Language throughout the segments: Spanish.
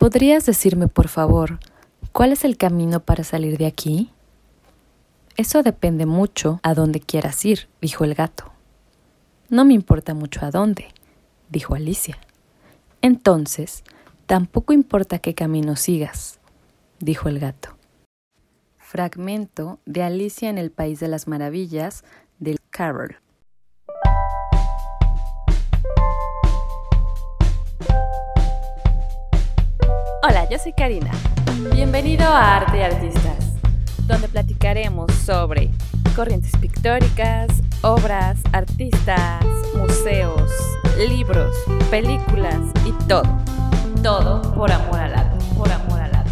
¿Podrías decirme, por favor, cuál es el camino para salir de aquí? Eso depende mucho a dónde quieras ir, dijo el gato. No me importa mucho a dónde, dijo Alicia. Entonces, tampoco importa qué camino sigas, dijo el gato. Fragmento de Alicia en el País de las Maravillas del Carol. Hola, yo soy Karina. Bienvenido a Arte y Artistas, donde platicaremos sobre corrientes pictóricas, obras, artistas, museos, libros, películas y todo. Todo por amor al arte, por amor al arte.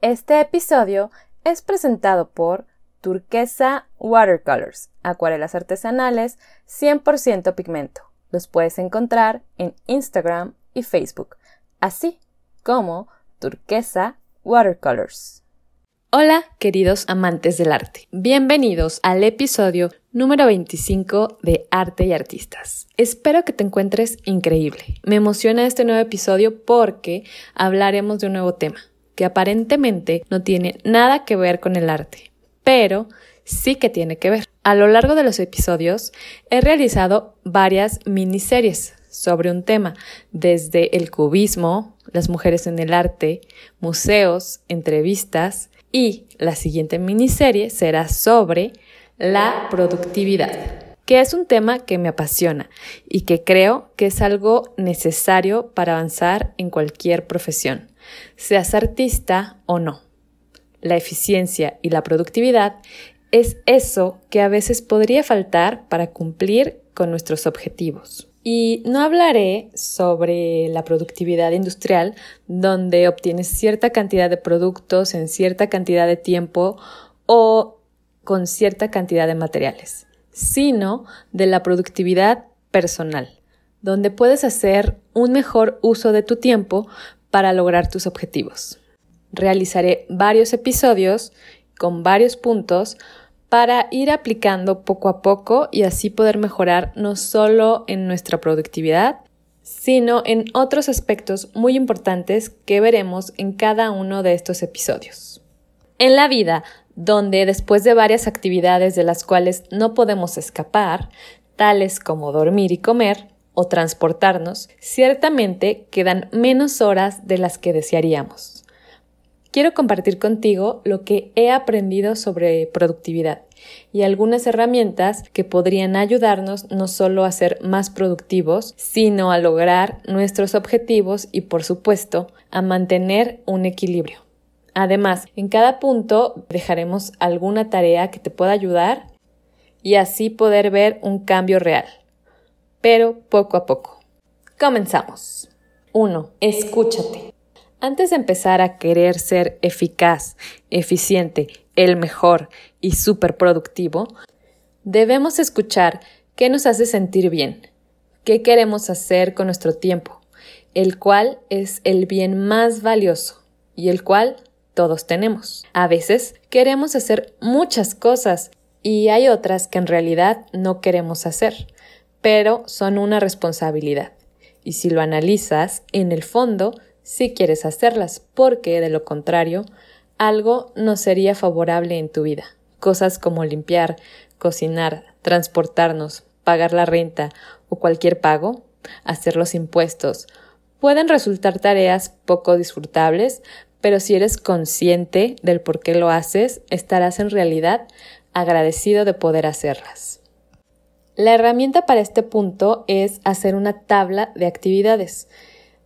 Este episodio es presentado por Turquesa Watercolors, acuarelas artesanales 100% pigmento. Los puedes encontrar en Instagram y Facebook, así como Turquesa Watercolors. Hola, queridos amantes del arte. Bienvenidos al episodio número 25 de Arte y Artistas. Espero que te encuentres increíble. Me emociona este nuevo episodio porque hablaremos de un nuevo tema que aparentemente no tiene nada que ver con el arte, pero sí que tiene que ver. A lo largo de los episodios he realizado varias miniseries sobre un tema, desde el cubismo, las mujeres en el arte, museos, entrevistas y la siguiente miniserie será sobre la productividad, que es un tema que me apasiona y que creo que es algo necesario para avanzar en cualquier profesión, seas artista o no. La eficiencia y la productividad es eso que a veces podría faltar para cumplir con nuestros objetivos. Y no hablaré sobre la productividad industrial, donde obtienes cierta cantidad de productos en cierta cantidad de tiempo o con cierta cantidad de materiales, sino de la productividad personal, donde puedes hacer un mejor uso de tu tiempo para lograr tus objetivos realizaré varios episodios con varios puntos para ir aplicando poco a poco y así poder mejorar no solo en nuestra productividad, sino en otros aspectos muy importantes que veremos en cada uno de estos episodios. En la vida, donde después de varias actividades de las cuales no podemos escapar, tales como dormir y comer o transportarnos, ciertamente quedan menos horas de las que desearíamos quiero compartir contigo lo que he aprendido sobre productividad y algunas herramientas que podrían ayudarnos no solo a ser más productivos, sino a lograr nuestros objetivos y, por supuesto, a mantener un equilibrio. Además, en cada punto dejaremos alguna tarea que te pueda ayudar y así poder ver un cambio real, pero poco a poco. Comenzamos. 1. Escúchate. Antes de empezar a querer ser eficaz, eficiente, el mejor y súper productivo, debemos escuchar qué nos hace sentir bien, qué queremos hacer con nuestro tiempo, el cual es el bien más valioso y el cual todos tenemos. A veces queremos hacer muchas cosas y hay otras que en realidad no queremos hacer, pero son una responsabilidad. Y si lo analizas, en el fondo si quieres hacerlas, porque de lo contrario, algo no sería favorable en tu vida. Cosas como limpiar, cocinar, transportarnos, pagar la renta o cualquier pago, hacer los impuestos, pueden resultar tareas poco disfrutables, pero si eres consciente del por qué lo haces, estarás en realidad agradecido de poder hacerlas. La herramienta para este punto es hacer una tabla de actividades.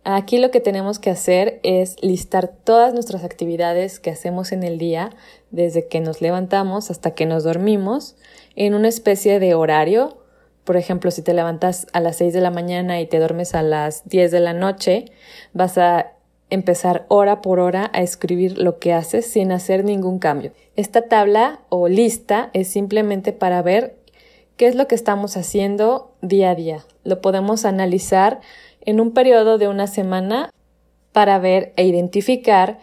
Aquí lo que tenemos que hacer es listar todas nuestras actividades que hacemos en el día, desde que nos levantamos hasta que nos dormimos, en una especie de horario. Por ejemplo, si te levantas a las 6 de la mañana y te duermes a las 10 de la noche, vas a empezar hora por hora a escribir lo que haces sin hacer ningún cambio. Esta tabla o lista es simplemente para ver qué es lo que estamos haciendo día a día. Lo podemos analizar en un periodo de una semana para ver e identificar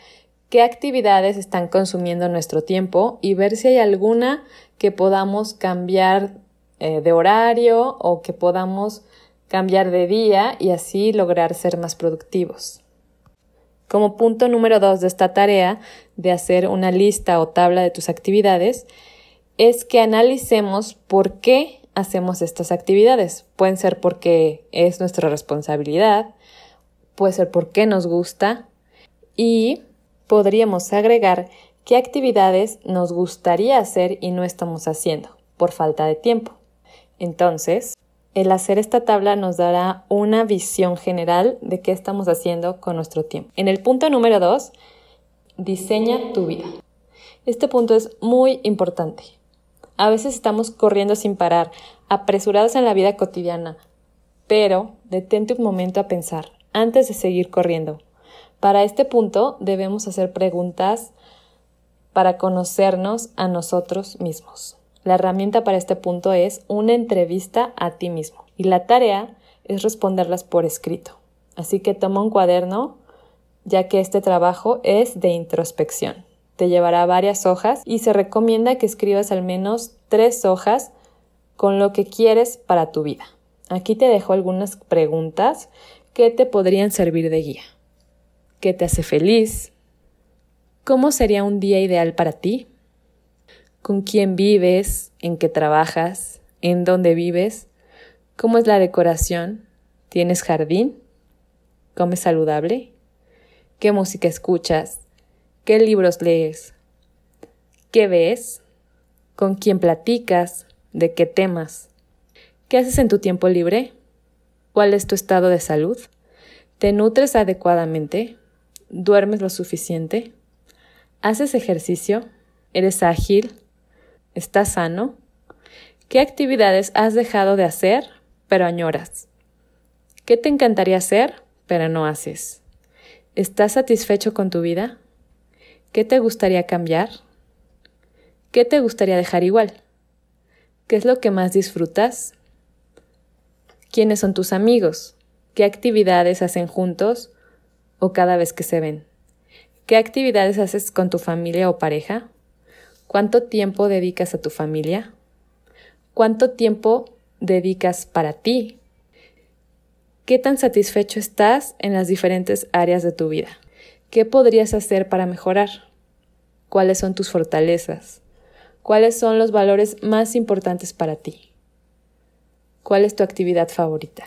qué actividades están consumiendo nuestro tiempo y ver si hay alguna que podamos cambiar eh, de horario o que podamos cambiar de día y así lograr ser más productivos. Como punto número dos de esta tarea de hacer una lista o tabla de tus actividades, es que analicemos por qué hacemos estas actividades. Pueden ser porque es nuestra responsabilidad, puede ser porque nos gusta y podríamos agregar qué actividades nos gustaría hacer y no estamos haciendo por falta de tiempo. Entonces, el hacer esta tabla nos dará una visión general de qué estamos haciendo con nuestro tiempo. En el punto número 2, diseña tu vida. Este punto es muy importante. A veces estamos corriendo sin parar, apresurados en la vida cotidiana, pero detente un momento a pensar antes de seguir corriendo. Para este punto debemos hacer preguntas para conocernos a nosotros mismos. La herramienta para este punto es una entrevista a ti mismo y la tarea es responderlas por escrito. Así que toma un cuaderno, ya que este trabajo es de introspección. Te llevará varias hojas y se recomienda que escribas al menos tres hojas con lo que quieres para tu vida. Aquí te dejo algunas preguntas que te podrían servir de guía. ¿Qué te hace feliz? ¿Cómo sería un día ideal para ti? con quién vives, en qué trabajas, en dónde vives, cómo es la decoración, tienes jardín, comes saludable, qué música escuchas, qué libros lees, qué ves, con quién platicas, de qué temas, qué haces en tu tiempo libre, cuál es tu estado de salud, te nutres adecuadamente, duermes lo suficiente, haces ejercicio, eres ágil, ¿Estás sano? ¿Qué actividades has dejado de hacer, pero añoras? ¿Qué te encantaría hacer, pero no haces? ¿Estás satisfecho con tu vida? ¿Qué te gustaría cambiar? ¿Qué te gustaría dejar igual? ¿Qué es lo que más disfrutas? ¿Quiénes son tus amigos? ¿Qué actividades hacen juntos o cada vez que se ven? ¿Qué actividades haces con tu familia o pareja? ¿Cuánto tiempo dedicas a tu familia? ¿Cuánto tiempo dedicas para ti? ¿Qué tan satisfecho estás en las diferentes áreas de tu vida? ¿Qué podrías hacer para mejorar? ¿Cuáles son tus fortalezas? ¿Cuáles son los valores más importantes para ti? ¿Cuál es tu actividad favorita?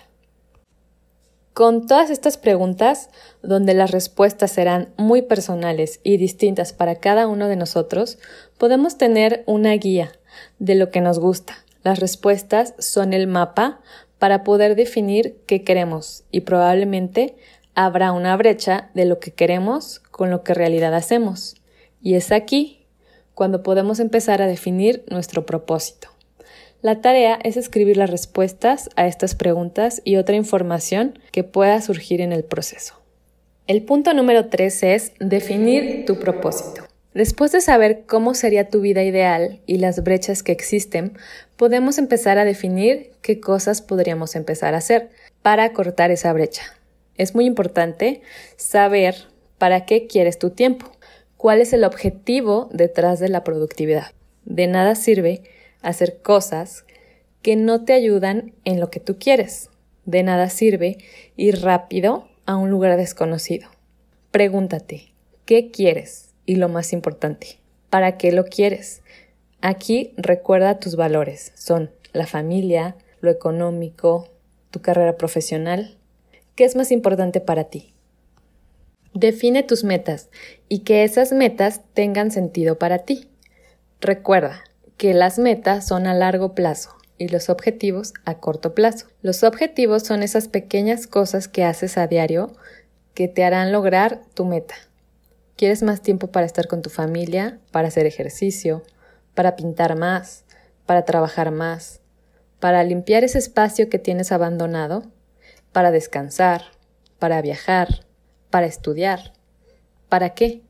Con todas estas preguntas, donde las respuestas serán muy personales y distintas para cada uno de nosotros, podemos tener una guía de lo que nos gusta. Las respuestas son el mapa para poder definir qué queremos y probablemente habrá una brecha de lo que queremos con lo que en realidad hacemos. Y es aquí cuando podemos empezar a definir nuestro propósito. La tarea es escribir las respuestas a estas preguntas y otra información que pueda surgir en el proceso. El punto número 3 es definir tu propósito. Después de saber cómo sería tu vida ideal y las brechas que existen, podemos empezar a definir qué cosas podríamos empezar a hacer para cortar esa brecha. Es muy importante saber para qué quieres tu tiempo, cuál es el objetivo detrás de la productividad. De nada sirve hacer cosas que no te ayudan en lo que tú quieres. De nada sirve ir rápido a un lugar desconocido. Pregúntate, ¿qué quieres? Y lo más importante, ¿para qué lo quieres? Aquí recuerda tus valores. Son la familia, lo económico, tu carrera profesional. ¿Qué es más importante para ti? Define tus metas y que esas metas tengan sentido para ti. Recuerda, que las metas son a largo plazo y los objetivos a corto plazo. Los objetivos son esas pequeñas cosas que haces a diario que te harán lograr tu meta. ¿Quieres más tiempo para estar con tu familia, para hacer ejercicio, para pintar más, para trabajar más, para limpiar ese espacio que tienes abandonado, para descansar, para viajar, para estudiar? ¿Para qué?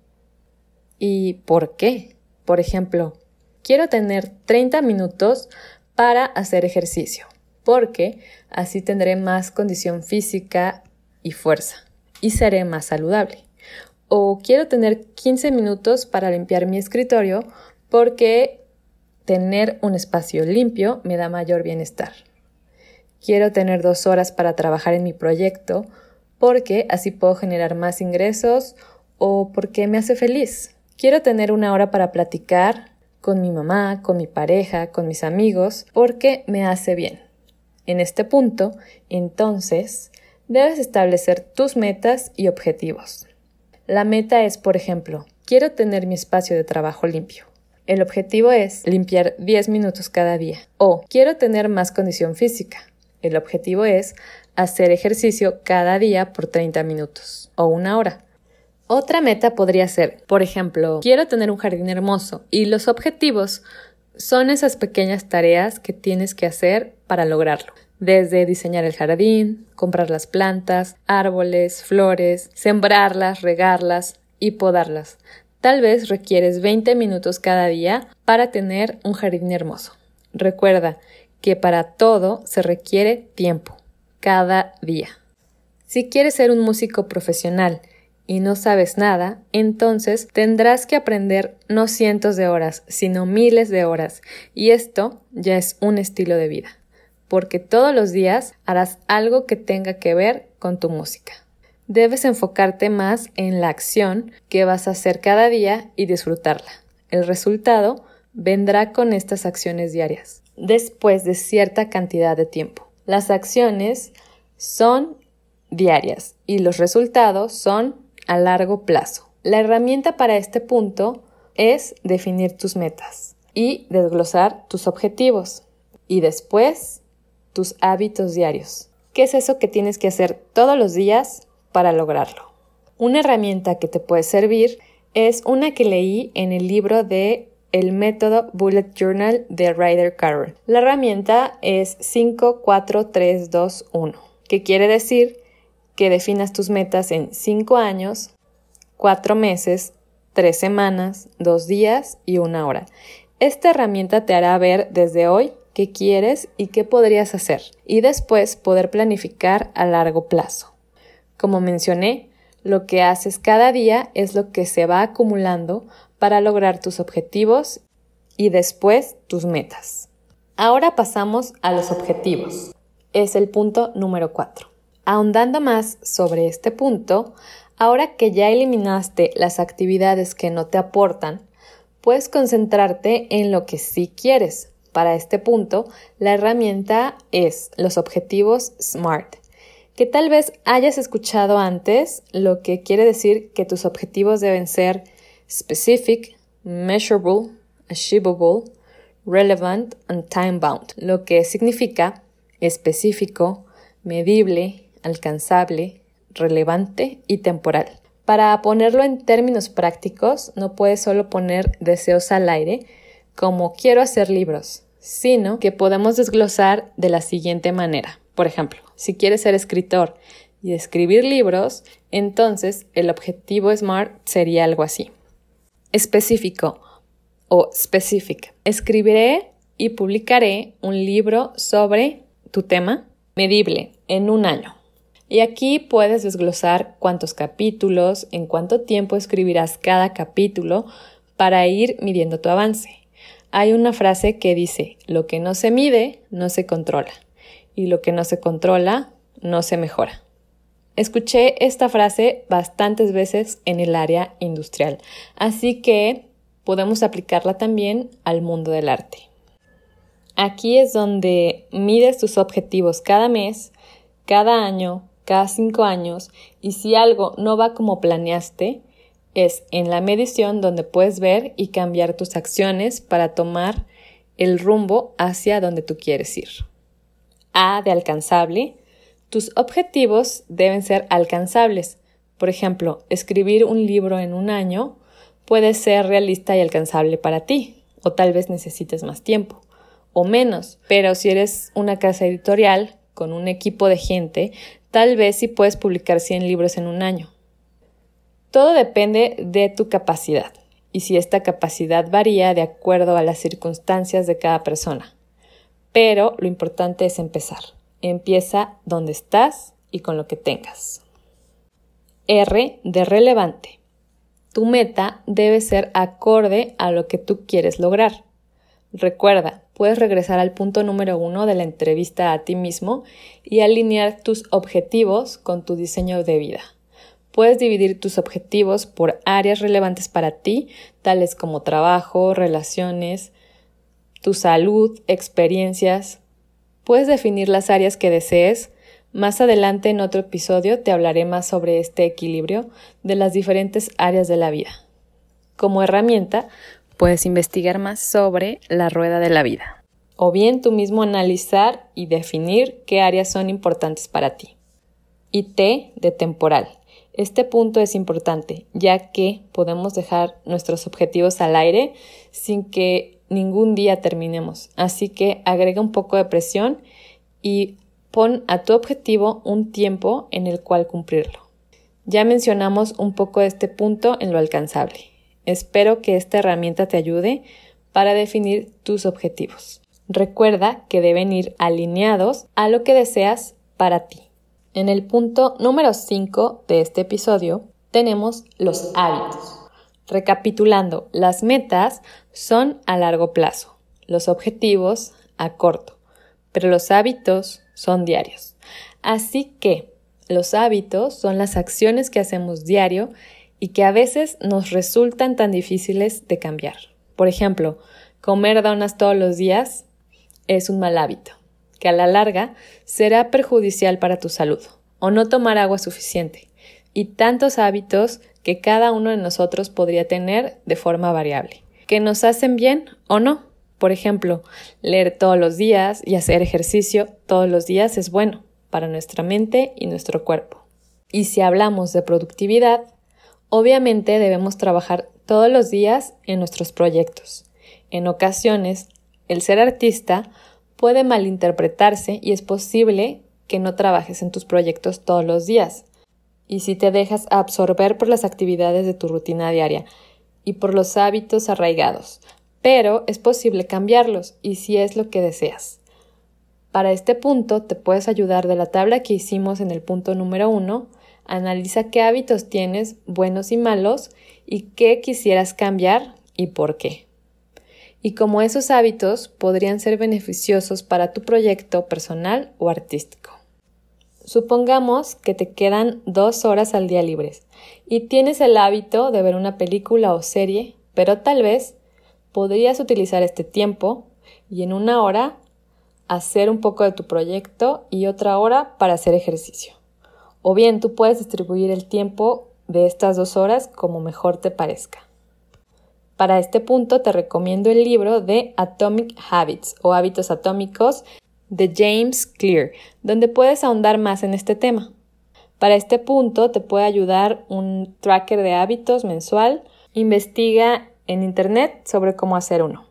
¿Y por qué? Por ejemplo, quiero tener 30 minutos para hacer ejercicio, porque así tendré más condición física y fuerza y seré más saludable. O quiero tener 15 minutos para limpiar mi escritorio porque tener un espacio limpio me da mayor bienestar. Quiero tener dos horas para trabajar en mi proyecto porque así puedo generar más ingresos o porque me hace feliz. Quiero tener una hora para platicar con mi mamá, con mi pareja, con mis amigos, porque me hace bien. En este punto, entonces, debes establecer tus metas y objetivos. La meta es, por ejemplo, quiero tener mi espacio de trabajo limpio. El objetivo es limpiar 10 minutos cada día. O quiero tener más condición física. El objetivo es hacer ejercicio cada día por 30 minutos o una hora. Otra meta podría ser, por ejemplo, quiero tener un jardín hermoso y los objetivos son esas pequeñas tareas que tienes que hacer para lograrlo. Desde diseñar el jardín, comprar las plantas, árboles, flores, sembrarlas, regarlas y podarlas. Tal vez requieres 20 minutos cada día para tener un jardín hermoso. Recuerda que para todo se requiere tiempo, cada día. Si quieres ser un músico profesional y no sabes nada, entonces tendrás que aprender no cientos de horas, sino miles de horas, y esto ya es un estilo de vida, porque todos los días harás algo que tenga que ver con tu música. Debes enfocarte más en la acción que vas a hacer cada día y disfrutarla. El resultado vendrá con estas acciones diarias, después de cierta cantidad de tiempo. Las acciones son diarias y los resultados son a largo plazo. La herramienta para este punto es definir tus metas y desglosar tus objetivos y después tus hábitos diarios. ¿Qué es eso que tienes que hacer todos los días para lograrlo? Una herramienta que te puede servir es una que leí en el libro de El método Bullet Journal de Ryder Carroll. La herramienta es 54321, que quiere decir que definas tus metas en 5 años, 4 meses, 3 semanas, 2 días y una hora. Esta herramienta te hará ver desde hoy qué quieres y qué podrías hacer y después poder planificar a largo plazo. Como mencioné, lo que haces cada día es lo que se va acumulando para lograr tus objetivos y después tus metas. Ahora pasamos a los objetivos. Es el punto número 4. Ahondando más sobre este punto, ahora que ya eliminaste las actividades que no te aportan, puedes concentrarte en lo que sí quieres. Para este punto, la herramienta es los objetivos SMART, que tal vez hayas escuchado antes, lo que quiere decir que tus objetivos deben ser specific, measurable, achievable, relevant and time bound, lo que significa específico, medible, alcanzable, relevante y temporal. Para ponerlo en términos prácticos, no puedes solo poner deseos al aire como quiero hacer libros, sino que podemos desglosar de la siguiente manera. Por ejemplo, si quieres ser escritor y escribir libros, entonces el objetivo SMART sería algo así. Específico o specific. Escribiré y publicaré un libro sobre tu tema medible en un año. Y aquí puedes desglosar cuántos capítulos, en cuánto tiempo escribirás cada capítulo para ir midiendo tu avance. Hay una frase que dice, lo que no se mide no se controla y lo que no se controla no se mejora. Escuché esta frase bastantes veces en el área industrial, así que podemos aplicarla también al mundo del arte. Aquí es donde mides tus objetivos cada mes, cada año, cada cinco años y si algo no va como planeaste, es en la medición donde puedes ver y cambiar tus acciones para tomar el rumbo hacia donde tú quieres ir. A de alcanzable. Tus objetivos deben ser alcanzables. Por ejemplo, escribir un libro en un año puede ser realista y alcanzable para ti, o tal vez necesites más tiempo, o menos, pero si eres una casa editorial con un equipo de gente, Tal vez si puedes publicar 100 libros en un año. Todo depende de tu capacidad y si esta capacidad varía de acuerdo a las circunstancias de cada persona. Pero lo importante es empezar. Empieza donde estás y con lo que tengas. R de relevante. Tu meta debe ser acorde a lo que tú quieres lograr. Recuerda, puedes regresar al punto número uno de la entrevista a ti mismo y alinear tus objetivos con tu diseño de vida. Puedes dividir tus objetivos por áreas relevantes para ti, tales como trabajo, relaciones, tu salud, experiencias. Puedes definir las áreas que desees. Más adelante en otro episodio te hablaré más sobre este equilibrio de las diferentes áreas de la vida. Como herramienta, puedes investigar más sobre la rueda de la vida. O bien tú mismo analizar y definir qué áreas son importantes para ti. Y T de temporal este punto es importante, ya que podemos dejar nuestros objetivos al aire sin que ningún día terminemos. Así que agrega un poco de presión y pon a tu objetivo un tiempo en el cual cumplirlo. Ya mencionamos un poco este punto en lo alcanzable. Espero que esta herramienta te ayude para definir tus objetivos. Recuerda que deben ir alineados a lo que deseas para ti. En el punto número 5 de este episodio tenemos los hábitos. Recapitulando, las metas son a largo plazo, los objetivos a corto, pero los hábitos son diarios. Así que los hábitos son las acciones que hacemos diario y que a veces nos resultan tan difíciles de cambiar. Por ejemplo, comer donas todos los días es un mal hábito que a la larga será perjudicial para tu salud, o no tomar agua suficiente, y tantos hábitos que cada uno de nosotros podría tener de forma variable, que nos hacen bien o no. Por ejemplo, leer todos los días y hacer ejercicio todos los días es bueno para nuestra mente y nuestro cuerpo. Y si hablamos de productividad, obviamente debemos trabajar todos los días en nuestros proyectos. En ocasiones, el ser artista puede malinterpretarse y es posible que no trabajes en tus proyectos todos los días. Y si te dejas absorber por las actividades de tu rutina diaria y por los hábitos arraigados, pero es posible cambiarlos y si es lo que deseas. Para este punto te puedes ayudar de la tabla que hicimos en el punto número uno. Analiza qué hábitos tienes, buenos y malos, y qué quisieras cambiar y por qué y cómo esos hábitos podrían ser beneficiosos para tu proyecto personal o artístico. Supongamos que te quedan dos horas al día libres y tienes el hábito de ver una película o serie, pero tal vez podrías utilizar este tiempo y en una hora hacer un poco de tu proyecto y otra hora para hacer ejercicio. O bien tú puedes distribuir el tiempo de estas dos horas como mejor te parezca. Para este punto te recomiendo el libro de Atomic Habits o Hábitos Atómicos de James Clear, donde puedes ahondar más en este tema. Para este punto te puede ayudar un tracker de hábitos mensual. Investiga en Internet sobre cómo hacer uno.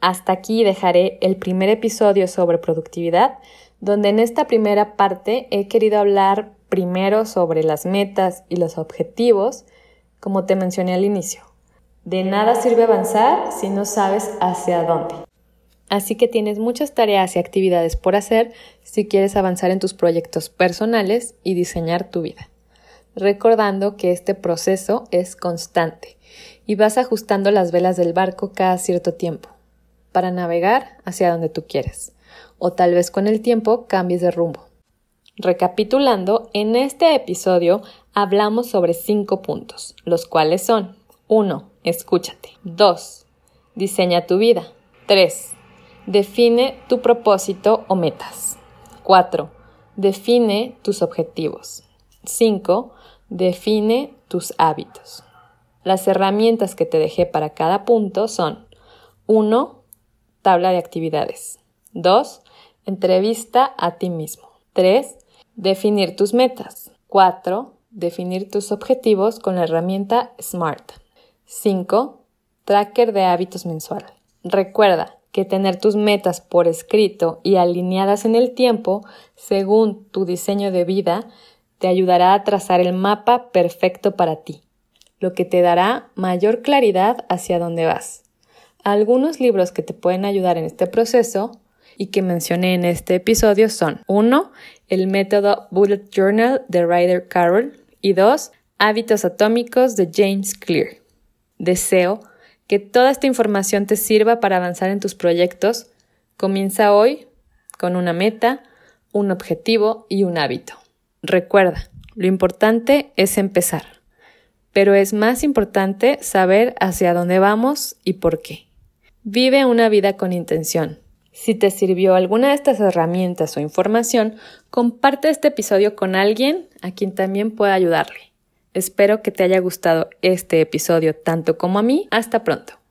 Hasta aquí dejaré el primer episodio sobre productividad, donde en esta primera parte he querido hablar primero sobre las metas y los objetivos, como te mencioné al inicio. De nada sirve avanzar si no sabes hacia dónde. Así que tienes muchas tareas y actividades por hacer si quieres avanzar en tus proyectos personales y diseñar tu vida. Recordando que este proceso es constante y vas ajustando las velas del barco cada cierto tiempo para navegar hacia donde tú quieres. O tal vez con el tiempo cambies de rumbo. Recapitulando, en este episodio hablamos sobre cinco puntos, los cuales son 1. Escúchate. 2. Diseña tu vida. 3. Define tu propósito o metas. 4. Define tus objetivos. 5. Define tus hábitos. Las herramientas que te dejé para cada punto son 1. Tabla de actividades. 2. Entrevista a ti mismo. 3. Definir tus metas. 4. Definir tus objetivos con la herramienta SMART. 5. Tracker de hábitos mensual. Recuerda que tener tus metas por escrito y alineadas en el tiempo, según tu diseño de vida, te ayudará a trazar el mapa perfecto para ti, lo que te dará mayor claridad hacia dónde vas. Algunos libros que te pueden ayudar en este proceso y que mencioné en este episodio son 1. El método Bullet Journal de Ryder Carroll y 2. Hábitos atómicos de James Clear. Deseo que toda esta información te sirva para avanzar en tus proyectos, comienza hoy con una meta, un objetivo y un hábito. Recuerda, lo importante es empezar, pero es más importante saber hacia dónde vamos y por qué. Vive una vida con intención. Si te sirvió alguna de estas herramientas o información, comparte este episodio con alguien a quien también pueda ayudarle. Espero que te haya gustado este episodio tanto como a mí. Hasta pronto.